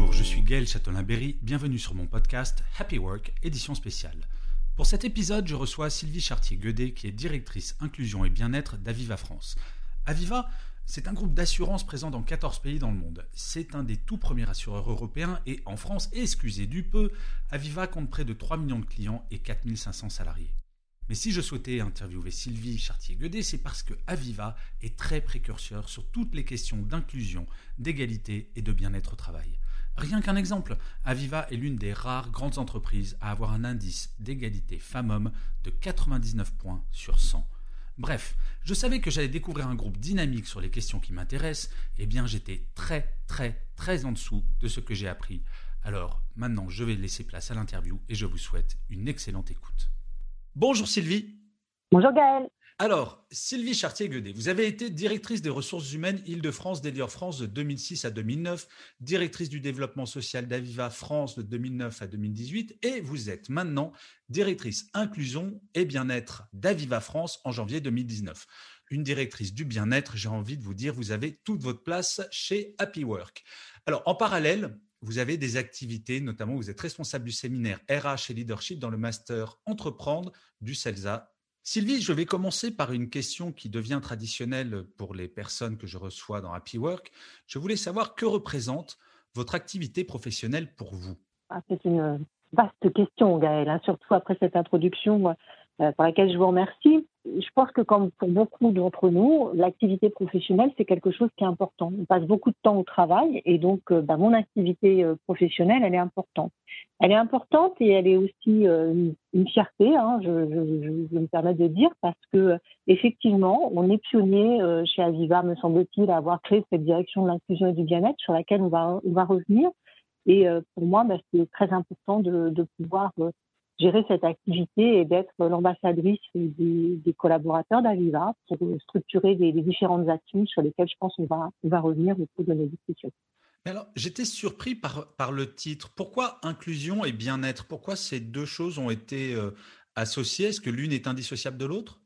Bonjour, je suis Gaël Châtelain-Berry, bienvenue sur mon podcast Happy Work, édition spéciale. Pour cet épisode, je reçois Sylvie Chartier-Guedet, qui est directrice inclusion et bien-être d'Aviva France. Aviva, c'est un groupe d'assurance présent dans 14 pays dans le monde. C'est un des tout premiers assureurs européens et en France, excusez du peu, Aviva compte près de 3 millions de clients et 4500 salariés. Mais si je souhaitais interviewer Sylvie Chartier-Guedet, c'est parce que Aviva est très précurseur sur toutes les questions d'inclusion, d'égalité et de bien-être au travail. Rien qu'un exemple, Aviva est l'une des rares grandes entreprises à avoir un indice d'égalité femmes-hommes de 99 points sur 100. Bref, je savais que j'allais découvrir un groupe dynamique sur les questions qui m'intéressent, et bien j'étais très très très en dessous de ce que j'ai appris. Alors maintenant je vais laisser place à l'interview et je vous souhaite une excellente écoute. Bonjour Sylvie. Bonjour Gaël. Alors, Sylvie Chartier-Guedet, vous avez été directrice des ressources humaines Île-de-France d'Elior France de 2006 à 2009, directrice du développement social d'Aviva France de 2009 à 2018 et vous êtes maintenant directrice inclusion et bien-être d'Aviva France en janvier 2019. Une directrice du bien-être, j'ai envie de vous dire, vous avez toute votre place chez Happy Work. Alors, en parallèle, vous avez des activités, notamment vous êtes responsable du séminaire RH et leadership dans le master Entreprendre du CELSA Sylvie, je vais commencer par une question qui devient traditionnelle pour les personnes que je reçois dans Happy Work. Je voulais savoir que représente votre activité professionnelle pour vous? Ah, C'est une vaste question, Gaël, hein, surtout après cette introduction pour laquelle je vous remercie. Je pense que comme pour beaucoup d'entre nous, l'activité professionnelle, c'est quelque chose qui est important. On passe beaucoup de temps au travail et donc euh, bah, mon activité euh, professionnelle, elle est importante. Elle est importante et elle est aussi une, fierté, hein, je, je, me permets de dire, parce que effectivement, on est pionnier chez Aviva, me semble-t-il, à avoir créé cette direction de l'inclusion et du bien-être sur laquelle on va, revenir. Et pour moi, bah, c'est très important de pouvoir gérer cette activité et d'être l'ambassadrice des, collaborateurs d'Aviva pour structurer les, différentes actions sur lesquelles je pense qu'on va, on va revenir au cours de nos discussions. alors, j'étais surpris par, par le titre. Pourquoi inclusion et bien-être? Pourquoi ces deux choses ont été euh, associées? Est-ce que l'une est indissociable de l'autre?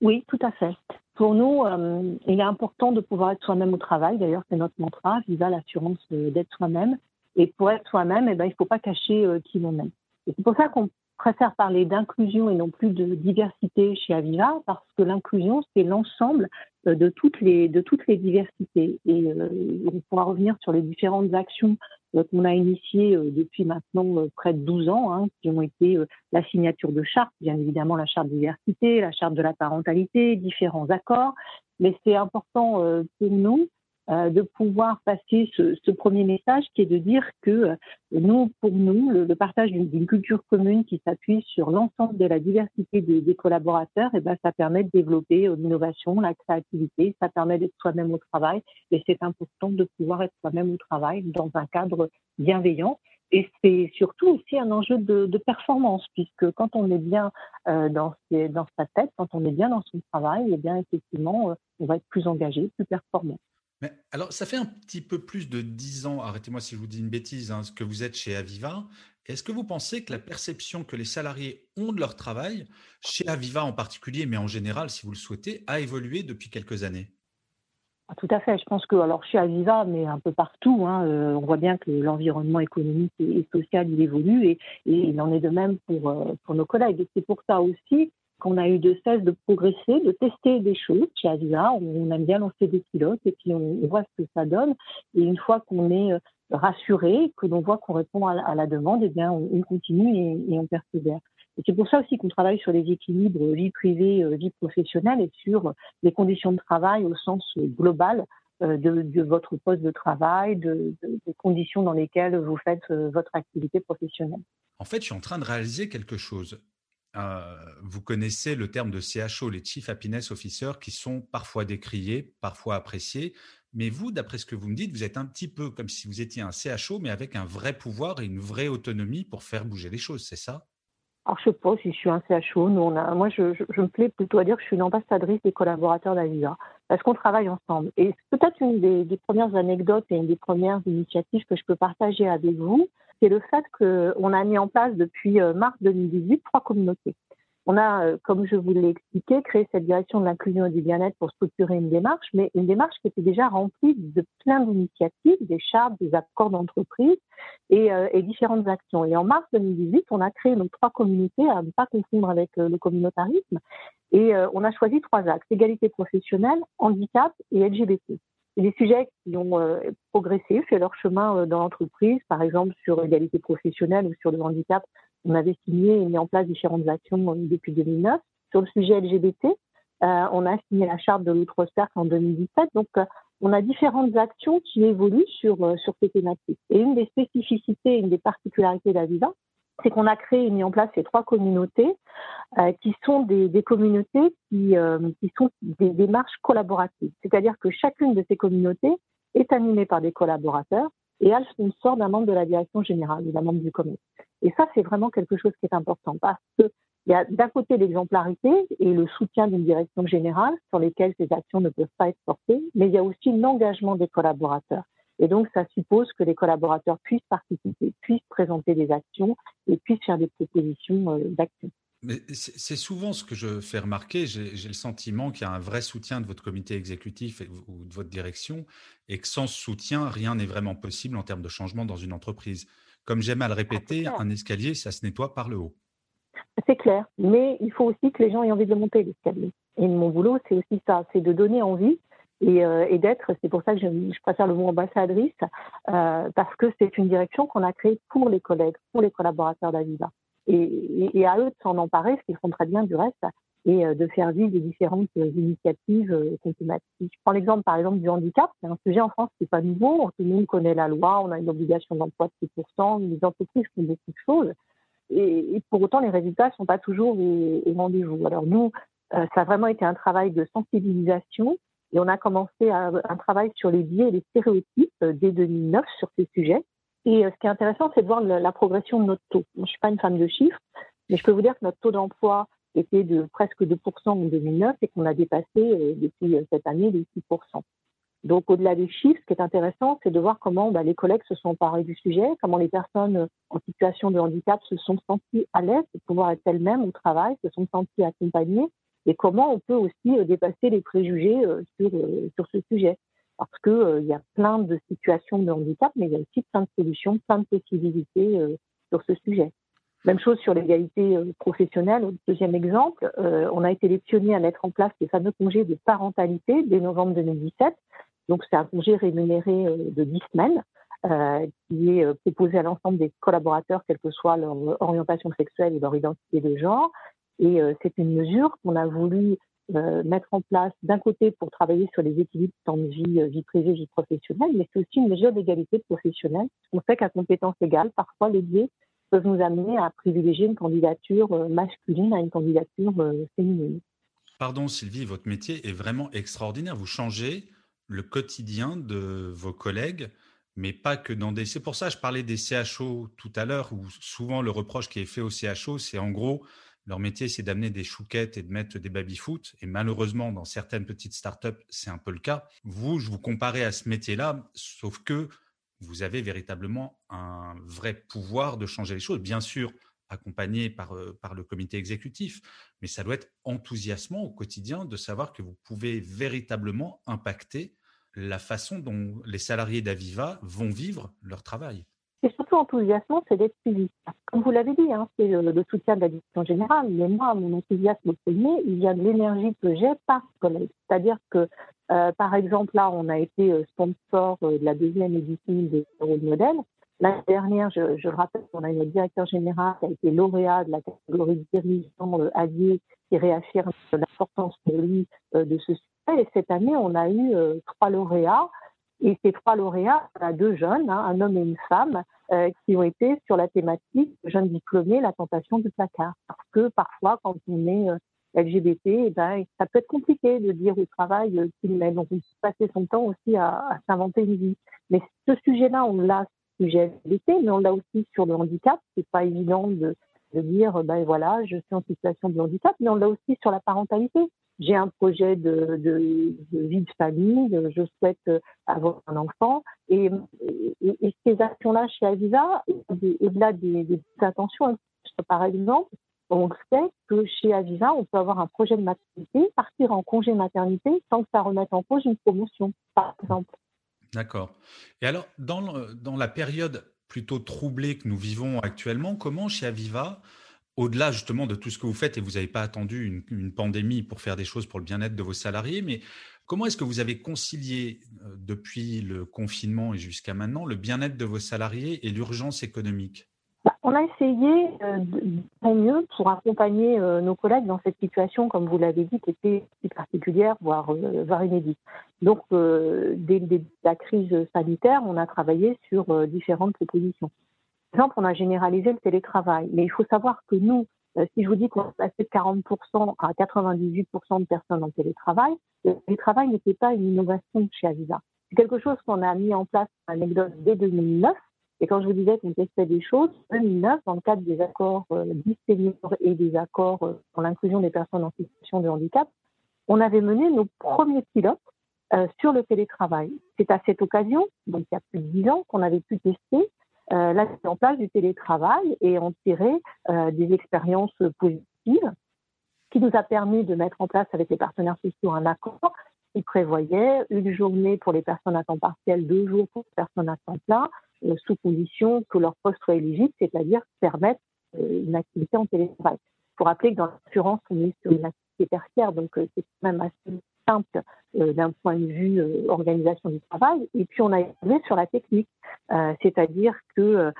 Oui, tout à fait. Pour nous, euh, il est important de pouvoir être soi-même au travail. D'ailleurs, c'est notre mantra, Viva l'assurance d'être soi-même. Et pour être soi-même, eh ben, il ne faut pas cacher euh, qui l'on est. Et c'est pour ça qu'on préfère parler d'inclusion et non plus de diversité chez Aviva parce que l'inclusion, c'est l'ensemble euh, de toutes les, de toutes les diversités. Et euh, on pourra revenir sur les différentes actions euh, qu'on a initiées depuis maintenant près de 12 ans, hein, qui ont été la signature de chartes, bien évidemment la charte diversité, la charte de la parentalité, différents accords. Mais c'est important pour nous euh, de pouvoir passer ce, premier message qui est de dire que euh, nous, pour nous, le, partage d'une culture commune qui s'appuie sur l'ensemble de la diversité des, collaborateurs, et eh ben, ça permet de développer euh, l'innovation, la créativité, ça permet d'être soi-même au travail et c'est important de pouvoir être soi-même au travail dans un cadre bienveillant. Et c'est surtout aussi un enjeu de, performance, puisque quand on est bien dans, sa tête, quand on est bien dans son travail, eh bien effectivement, on va être plus engagé, plus performant alors, ça fait un petit peu plus de dix ans, arrêtez-moi si je vous dis une bêtise, hein, que vous êtes chez Aviva. Est-ce que vous pensez que la perception que les salariés ont de leur travail, chez Aviva en particulier, mais en général, si vous le souhaitez, a évolué depuis quelques années? Ah, Tout à fait. Je pense que, alors chez Aviva, mais un peu partout, hein, euh, on voit bien que l'environnement économique et, social, il évolue et, il en est de même pour, euh, nos collègues. C'est pour ça aussi qu'on a eu de cesse de progresser, de tester des choses chez Avisa. On aime bien lancer des pilotes et puis on, voit ce que ça donne. Et une fois qu'on est euh, rassuré, que l'on voit qu'on répond à la, demande, eh bien, on, continue et, on persévère. Et c'est pour ça aussi qu'on travaille sur les équilibres vie privée, euh, vie professionnelle et sur les conditions de travail au sens global euh, de, votre poste de travail, de, des conditions dans lesquelles vous faites votre activité professionnelle. En fait, je suis en train de réaliser quelque chose vous connaissez le terme de CHO, les Chief Happiness Officers, qui sont parfois décriés, parfois appréciés. Mais vous, d'après ce que vous me dites, vous êtes un petit peu comme si vous étiez un CHO, mais avec un vrai pouvoir et une vraie autonomie pour faire bouger les choses, c'est ça? Alors, je sais pas si je suis un CHO. Nous, on a, moi, je, me plais plutôt à dire que je suis une ambassadrice des collaborateurs d'Avisa, parce qu'on travaille ensemble. Et c'est peut-être une des, premières anecdotes et une des premières initiatives que je peux partager avec vous, c'est le fait qu'on a mis en place depuis euh, mars 2018 trois communautés. On a, euh, comme je vous l'ai expliqué, créé cette direction de l'inclusion et du bien-être pour structurer une démarche, mais une démarche qui était déjà remplie de plein d'initiatives, des chartes, des accords d'entreprise et, euh, différentes actions. Et en mars 2018, on a créé nos trois communautés, à ne pas confondre avec le communautarisme, et on a choisi trois axes égalité professionnelle, handicap et LGBT. Des sujets qui ont progressé, fait leur chemin dans l'entreprise, par exemple sur l'égalité professionnelle ou sur le handicap on avait signé et mis en place différentes actions depuis 2009. Sur le sujet LGBT, euh, on a signé la charte de l'outre-cercle en 2017. Donc, euh, on a différentes actions qui évoluent sur, euh, sur ces thématiques. Et une des spécificités, une des particularités d'Aviva, c'est qu'on a créé et mis en place ces trois communautés qui sont des, communautés qui, qui sont des démarches collaboratives. C'est-à-dire que chacune de ces communautés est animée par des collaborateurs et elles sont d'un membre de la direction générale, d'un membre du comité. Et ça, c'est vraiment quelque chose qui est important parce qu'il y a d'un côté l'exemplarité et le soutien d'une direction générale sur lesquelles ces actions ne peuvent pas être portées, mais il y a aussi l'engagement des collaborateurs. Et donc, ça suppose que les collaborateurs puissent participer, puissent présenter des actions et puissent faire des propositions euh, d'actions. Mais c'est souvent ce que je fais remarquer. J'ai le sentiment qu'il y a un vrai soutien de votre comité exécutif ou de votre direction et que sans soutien, rien n'est vraiment possible en termes de changement dans une entreprise. Comme j'aime à le ah, répéter, un escalier, ça se nettoie par le haut. C'est clair, mais il faut aussi que les gens aient envie de monter l'escalier. Et mon boulot, c'est aussi ça, c'est de donner envie et, euh, d'être, c'est pour ça que je, préfère le mot ambassadrice, euh, parce que c'est une direction qu'on a créée pour les collègues, pour les collaborateurs d'Aviva. Et, et, à eux de s'en emparer, ce qu'ils font très bien du reste, et euh, de faire vivre des différentes initiatives thématiques. Je prends l'exemple, par exemple, du handicap. C'est un sujet en France qui n'est pas nouveau. Tout le monde connaît la loi, on a une obligation d'emploi de 6%, les entreprises font beaucoup de choses. Et, et pour autant, les résultats ne sont pas toujours au, rendez-vous. Alors nous, euh, ça a vraiment été un travail de sensibilisation et on a commencé un travail sur les biais et les stéréotypes euh, dès 2009 sur ces sujets. Et ce qui est intéressant, c'est de voir la, progression de notre taux. je ne suis pas une femme de chiffres, mais je peux vous dire que notre taux d'emploi était de presque 2% en 2009 et qu'on a dépassé euh, depuis euh, cette année les 6%. Donc au-delà des chiffres, ce qui est intéressant, c'est de voir comment bah, les collègues se sont emparés du sujet, comment les personnes en situation de handicap se sont senties à l'aise de pouvoir être elles-mêmes au travail, se sont senties accompagnées, et comment on peut aussi euh, dépasser les préjugés sur, sur ce sujet. Parce qu'il y a plein de situations de handicap, mais il y a aussi plein de solutions, plein de possibilités sur ce sujet. Même chose sur l'égalité euh, professionnelle. Deuxième exemple, euh, on a été les pionniers à mettre en place les fameux congés de parentalité dès novembre 2017. Donc c'est un congé rémunéré euh, de 10 semaines qui est proposé à l'ensemble des collaborateurs, quelle que soit leur orientation sexuelle et leur identité de genre. Et c'est une mesure qu'on a voulu mettre en place d'un côté pour travailler sur les équilibres temps de vie, vie privée, vie professionnelle, mais c'est aussi une mesure d'égalité professionnelle. On sait qu'à compétence égale, parfois les biais peuvent nous amener à privilégier une candidature euh, masculine à une candidature euh, féminine. Pardon Sylvie, votre métier est vraiment extraordinaire. Vous changez le quotidien de vos collègues, mais pas que dans des... C'est pour ça que je parlais des CHO tout à l'heure, où souvent le reproche qui est fait aux CHO, c'est en gros, leur métier, c'est d'amener des chouquettes et de mettre des baby-foot. Et malheureusement, dans certaines petites startups, c'est un peu le cas. Vous, je vous comparais à ce métier-là, sauf que vous avez véritablement un vrai pouvoir de changer les choses. Bien sûr, accompagné par, euh, par le comité exécutif, mais ça doit être enthousiasmant au quotidien de savoir que vous pouvez véritablement impacter la façon dont les salariés d'Aviva vont vivre leur travail. Enthousiasmant, c'est d'être suivi. Comme vous l'avez dit, hein, c'est le, soutien de la direction générale, mais moi, mon enthousiasme premier, il vient de l'énergie que j'ai par collègue. C'est-à-dire que euh, par exemple, là, on a été euh, sponsor euh, de la deuxième édition des rôles modèles. L'année dernière, je, je rappelle qu'on a une directeur général qui a été lauréat de la catégorie dirigeant allié qui réaffirme l'importance pour lui de ce sujet. Et cette année, on a eu trois lauréats Et ces trois lauréats, on a deux jeunes, hein, un homme et une femme, euh, qui ont été sur la thématique jeunes diplômés, la tentation du placard. Parce que parfois, quand on est euh, LGBT, eh ben, ça peut être compliqué de dire au travail euh, qu'il met. Donc, il faut passer son temps aussi à, à s'inventer une vie. Mais ce sujet-là, on l'a sujet LGBT, mais on l'a aussi sur le handicap. C'est pas évident de, de dire, ben voilà, je suis en situation de handicap, mais on l'a aussi sur la parentalité j'ai un projet de, vie de famille, je souhaite euh, avoir un enfant. Et, ces actions-là chez Avisa, au-delà des, attentions, par exemple, on sait que chez Avisa, on peut avoir un projet de maternité, partir en congé maternité sans que ça remette en cause une promotion, par exemple. D'accord. Et alors, dans la période plutôt troublée que nous vivons actuellement, comment chez Aviva au-delà justement de tout ce que vous faites, et vous n'avez pas attendu une, pandémie pour faire des choses pour le bien-être de vos salariés, mais comment est-ce que vous avez concilié euh, depuis le confinement et jusqu'à maintenant le bien-être de vos salariés et l'urgence économique? Bah, on a essayé euh, de mieux pour accompagner euh, nos collègues dans cette situation, comme vous l'avez dit, qui était particulière, voire, voire inédite. Donc, dès, dès, la crise sanitaire, on a travaillé sur différentes propositions exemple, on a généralisé le télétravail. Mais il faut savoir que nous, euh, si je vous dis qu'on passé de 40% à 98% de personnes en télétravail, le télétravail n'était pas une innovation chez Avisa. C'est quelque chose qu'on a mis en place, anecdote, dès 2009. Et quand je vous disais qu'on testait des choses, 2009, dans le cadre des accords euh, et des accords euh, pour l'inclusion des personnes en situation de handicap, on avait mené nos premiers pilotes euh, sur le télétravail. C'est à cette occasion, donc il y a plus de 10 ans, qu'on avait pu tester euh, la mise en place du télétravail et en tirer euh, des expériences positives qui nous a permis de mettre en place avec les partenaires sociaux un accord qui prévoyait une journée pour les personnes à temps partiel, deux jours pour les personnes à temps plein, euh, sous condition que leur poste soit éligible, c'est-à-dire permettre une activité en télétravail. Pour rappeler que dans l'assurance, on est sur une activité tertiaire, donc c'est quand même assez simple euh, d'un point de vue euh, organisation du travail. Et puis on a évolué sur la technique, euh, c'est-à-dire que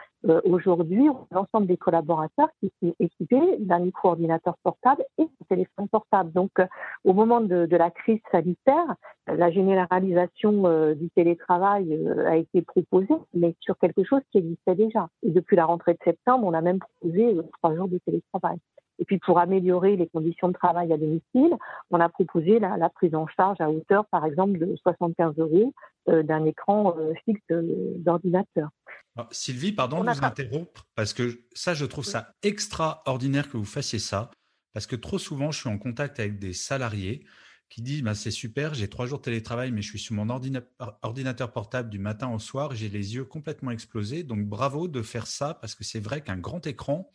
aujourd'hui, l'ensemble des collaborateurs qui sont équipés d'un micro-ordinateur portable et d'un téléphone portable. Donc au moment de, de, la crise sanitaire, la généralisation du télétravail a été proposée, mais sur quelque chose qui existait déjà. Et depuis la rentrée de septembre, on a même proposé trois jours de télétravail. Et puis pour améliorer les conditions de travail à domicile, on a proposé la, la prise en charge à hauteur, par exemple, de 75 euros euh, d'un écran euh, fixe euh, d'ordinateur. Sylvie, pardon de vous interrompre, parce que ça, je trouve ça extraordinaire que vous fassiez ça, parce que trop souvent, je suis en contact avec des salariés qui disent bah, c'est super, j'ai trois jours de télétravail, mais je suis sur mon ordinateur portable du matin au soir, j'ai les yeux complètement explosés. Donc bravo de faire ça, parce que c'est vrai qu'un grand écran,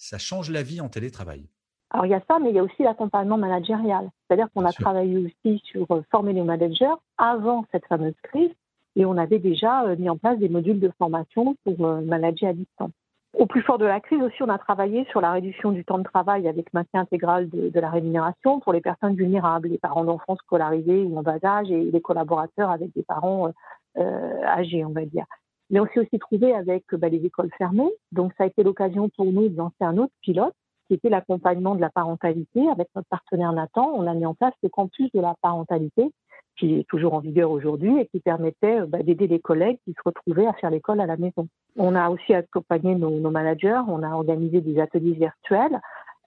ça change la vie en télétravail. Alors il y a ça, mais il y a aussi l'accompagnement managérial. C'est-à-dire qu'on a travaillé aussi sur euh, former les managers avant cette fameuse crise et on avait déjà euh, mis en place des modules de formation pour euh, manager à distance. Au plus fort de la crise aussi, on a travaillé sur la réduction du temps de travail avec maintien intégral de, de la rémunération pour les personnes vulnérables, les parents d'enfants scolarisés ou en bas âge et les collaborateurs avec des parents euh, âgés, on va dire. Mais on s'est aussi trouvé avec bah, les écoles fermées. Donc, ça a été l'occasion pour nous de lancer un autre pilote qui était l'accompagnement de la parentalité. Avec notre partenaire Nathan, on a mis en place le campus de la parentalité qui est toujours en vigueur aujourd'hui et qui permettait bah, d'aider les collègues qui se retrouvaient à faire l'école à la maison. On a aussi accompagné nos, managers, on a organisé des ateliers virtuels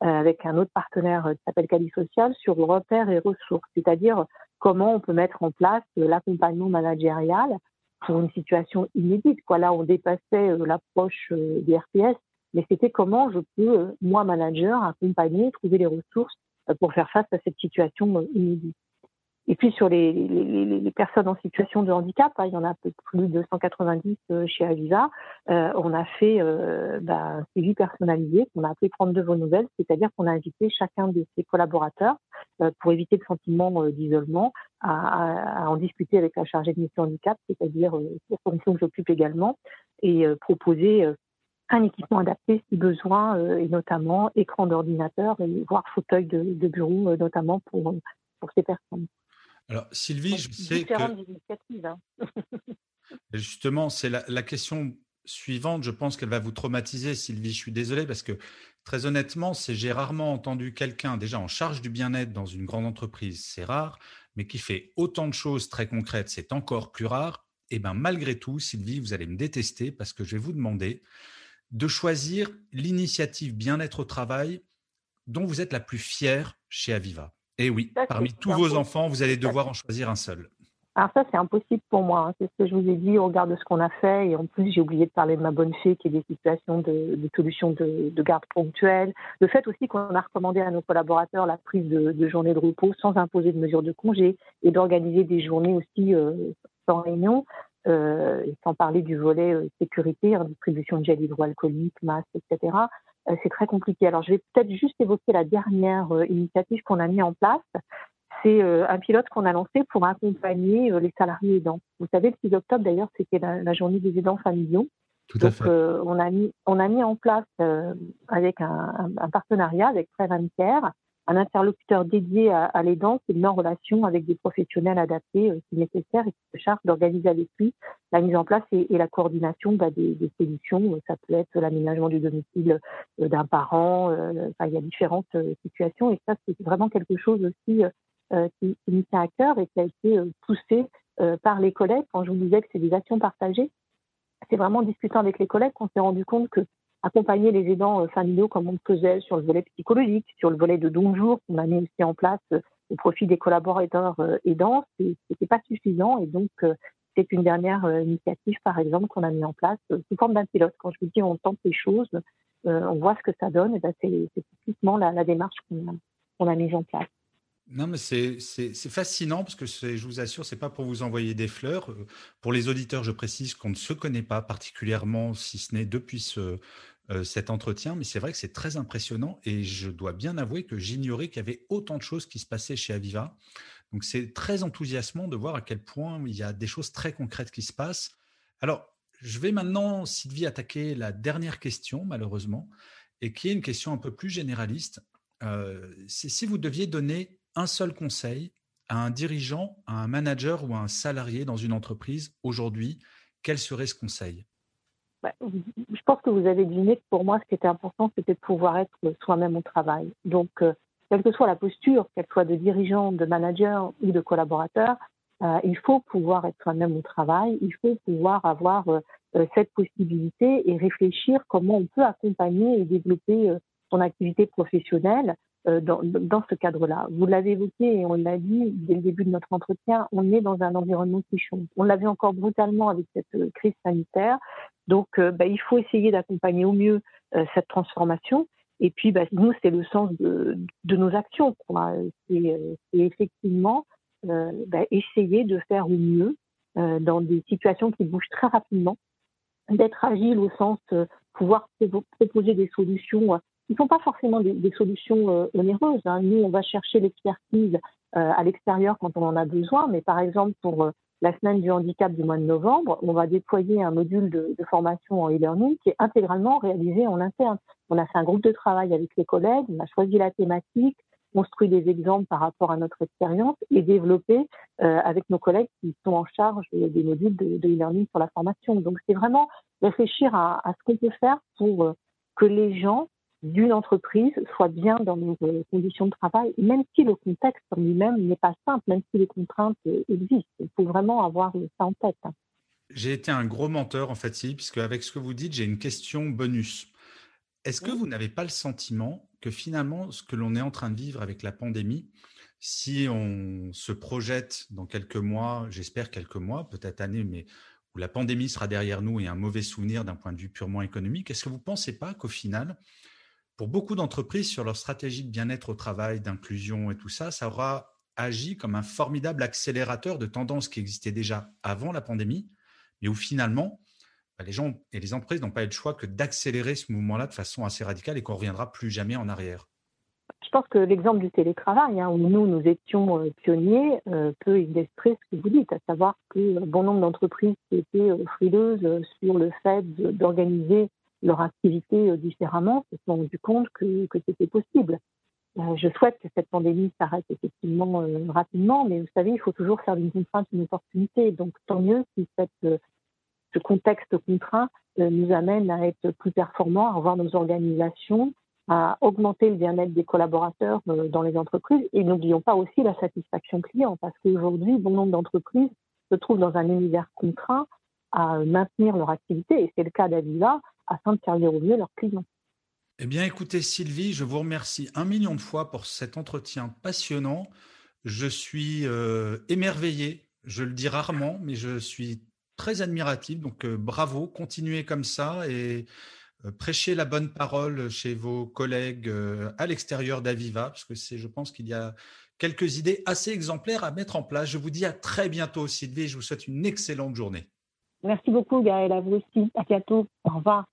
euh, avec un autre partenaire qui s'appelle Cali Social sur repères et ressources, c'est-à-dire comment on peut mettre en place l'accompagnement managérial pour une situation inédite. Quoi. Là, on dépassait euh, l'approche euh, des RPS, mais c'était comment je peux, euh, moi, manager, accompagner, trouver les ressources pour faire face à cette situation inédite. Et puis sur les, les, les, personnes en situation de handicap, hein, il y en a plus de 190 chez Avisa, euh, on a fait euh, bah, un suivi personnalisé qu'on a appelé prendre de vos nouvelles, c'est-à-dire qu'on a invité chacun de ses collaborateurs euh, pour éviter le sentiment d'isolement à, à, en discuter avec la chargée de mission handicap, c'est-à-dire euh, la fonction que j'occupe également, et proposer un équipement adapté si besoin, et notamment écran d'ordinateur voire fauteuil de, de bureau, notamment pour, pour ces personnes. Alors, Sylvie, je sais que. Hein. Justement, c'est la, la, question suivante. Je pense qu'elle va vous traumatiser, Sylvie. Je suis désolé parce que, très honnêtement, c'est j'ai rarement entendu quelqu'un déjà en charge du bien-être dans une grande entreprise, c'est rare, mais qui fait autant de choses très concrètes, c'est encore plus rare. Et bien malgré tout, Sylvie, vous allez me détester parce que je vais vous demander de choisir l'initiative bien-être au travail dont vous êtes la plus fière chez Aviva. Et oui, parmi tous vos enfants, vous allez devoir en choisir un seul. Alors ça, c'est impossible pour moi. Hein. C'est ce que je vous ai dit au regard de ce qu'on a fait. Et en plus, j'ai oublié de parler de ma bonne fée qui est des situations de, solutions de, garde ponctuelle. Le fait aussi qu'on a recommandé à nos collaborateurs la prise de, de journées de repos sans imposer de mesures de congé et d'organiser des journées aussi euh, sans réunion. Euh, sans parler du volet euh, sécurité, hein, distribution de gel hydroalcoolique, masque, etc. Euh, c'est très compliqué. Alors, je vais peut-être juste évoquer la dernière euh, initiative qu'on a mis en place c'est euh, un pilote qu'on a lancé pour accompagner euh, les salariés aidants. Vous savez, le 6 octobre, d'ailleurs, c'était la, journée des aidants familiaux. Tout à fait. Euh, on, a mis, on a mis en place, avec un, partenariat avec Care, un interlocuteur dédié à, l'aidant qui met en relation avec des professionnels adaptés si nécessaire et qui se charge d'organiser avec lui la mise en place et, la coordination bah, des, solutions. Ça peut être l'aménagement du domicile d'un parent. Enfin, il y a différentes situations et ça, c'est vraiment quelque chose aussi euh, qui, qui me tient à cœur et qui a été euh, poussé euh, par les collègues. Quand je vous disais que c'est des actions partagées, c'est vraiment en discutant avec les collègues qu'on s'est rendu compte que accompagner les aidants familiaux comme on le faisait sur le volet psychologique, sur le volet de don jour qu'on a mis aussi en place au profit des collaborateurs aidants, c'était pas suffisant et donc c'est une dernière initiative par exemple qu'on a mis en place sous forme d'un pilote. Quand je vous dis on tente les choses, on voit ce que ça donne, ben c'est typiquement la, démarche qu'on a, a mise en place. Non, mais c'est fascinant parce que je vous assure, c'est pas pour vous envoyer des fleurs. Euh, pour les auditeurs, je précise qu'on ne se connaît pas particulièrement, si ce n'est depuis ce, euh, cet entretien, mais c'est vrai que c'est très impressionnant et je dois bien avouer que j'ignorais qu'il y avait autant de choses qui se passaient chez Aviva. Donc c'est très enthousiasmant de voir à quel point il y a des choses très concrètes qui se passent. Alors, je vais maintenant, Sylvie, attaquer la dernière question, malheureusement, et qui est une question un peu plus généraliste. Euh, c'est si vous deviez donner un seul conseil à un dirigeant, à un manager ou à un salarié dans une entreprise aujourd'hui, quel serait ce conseil? Bah, Je pense que vous avez deviné que pour moi, ce qui était important, c'était de pouvoir être soi-même au travail. Donc, euh, quelle que soit la posture, qu'elle soit de dirigeant, de manager ou de collaborateur, euh, il faut pouvoir être soi-même au travail, il faut pouvoir avoir euh, cette possibilité et réfléchir comment on peut accompagner et développer son activité professionnelle dans, dans, ce cadre-là. Vous l'avez évoqué et on l'a dit dès le début de notre entretien, on est dans un environnement qui change. On l'a vu encore brutalement avec cette euh, crise sanitaire. Donc, euh, bah, il faut essayer d'accompagner au mieux cette transformation. Et puis, bah, nous, c'est le sens de, de nos actions. C'est effectivement bah, essayer de faire au mieux dans des situations qui bougent très rapidement, d'être agile au sens pouvoir proposer des solutions ne sont pas forcément des, solutions euh, onéreuses. Hein. Nous, on va chercher l'expertise euh, à l'extérieur quand on en a besoin, mais par exemple, pour euh, la semaine du handicap du mois de novembre, on va déployer un module de, formation en e-learning qui est intégralement réalisé en interne. On a fait un groupe de travail avec les collègues, on a choisi la thématique, construit des exemples par rapport à notre expérience et développé avec nos collègues qui sont en charge des modules de, e-learning sur la formation. Donc c'est vraiment réfléchir à, à ce qu'on peut faire pour que les gens d'une entreprise soit bien dans nos euh, conditions de travail, même si le contexte en lui-même n'est pas simple, même si les contraintes euh, existent. Il faut vraiment avoir ça en tête. J'ai été un gros menteur en fait, si, puisque avec ce que vous dites, j'ai une question bonus. Est-ce que vous n'avez pas le sentiment que finalement, ce que l'on est en train de vivre avec la pandémie, si on se projette dans quelques mois, j'espère quelques mois, peut-être années, mais où la pandémie sera derrière nous et un mauvais souvenir d'un point de vue purement économique, est-ce que vous ne pensez pas qu'au final, pour beaucoup d'entreprises, sur leur stratégie de bien-être au travail, d'inclusion et tout ça, ça aura agi comme un formidable accélérateur de tendances qui existaient déjà avant la pandémie, mais où finalement, bah, les gens et les entreprises n'ont pas eu le choix que d'accélérer ce mouvement-là de façon assez radicale et qu'on ne reviendra plus jamais en arrière. Je pense que l'exemple du télétravail, hein, où nous, nous étions euh, pionniers, euh, peut illustrer ce que vous dites, à savoir que bon nombre d'entreprises étaient euh, frileuses sur le fait d'organiser leur activité euh, différemment, se sont rendus compte que, que c'était possible. Euh, je souhaite que cette pandémie s'arrête effectivement euh, rapidement, mais vous savez, il faut toujours faire d'une contrainte une opportunité. Donc, tant mieux si cette, ce contexte contraint nous amène à être plus performants, à revoir nos organisations, à augmenter le bien-être des collaborateurs dans les entreprises. Et n'oublions pas aussi la satisfaction client, parce qu'aujourd'hui, bon nombre d'entreprises se trouvent dans un univers contraint à maintenir leur activité, et c'est le cas d'Aviva, afin de servir au mieux leurs clients. Eh bien, écoutez, Sylvie, je vous remercie un million de fois pour cet entretien passionnant. Je suis euh, émerveillé, je le dis rarement, mais je suis très admiratif. Donc, euh, bravo, continuez comme ça et euh, prêchez la bonne parole chez vos collègues à l'extérieur d'Aviva, parce que c'est, je pense qu'il y a quelques idées assez exemplaires à mettre en place. Je vous dis à très bientôt, Sylvie. Je vous souhaite une excellente journée. Merci beaucoup, Gaël, à vous aussi. À bientôt. Au revoir.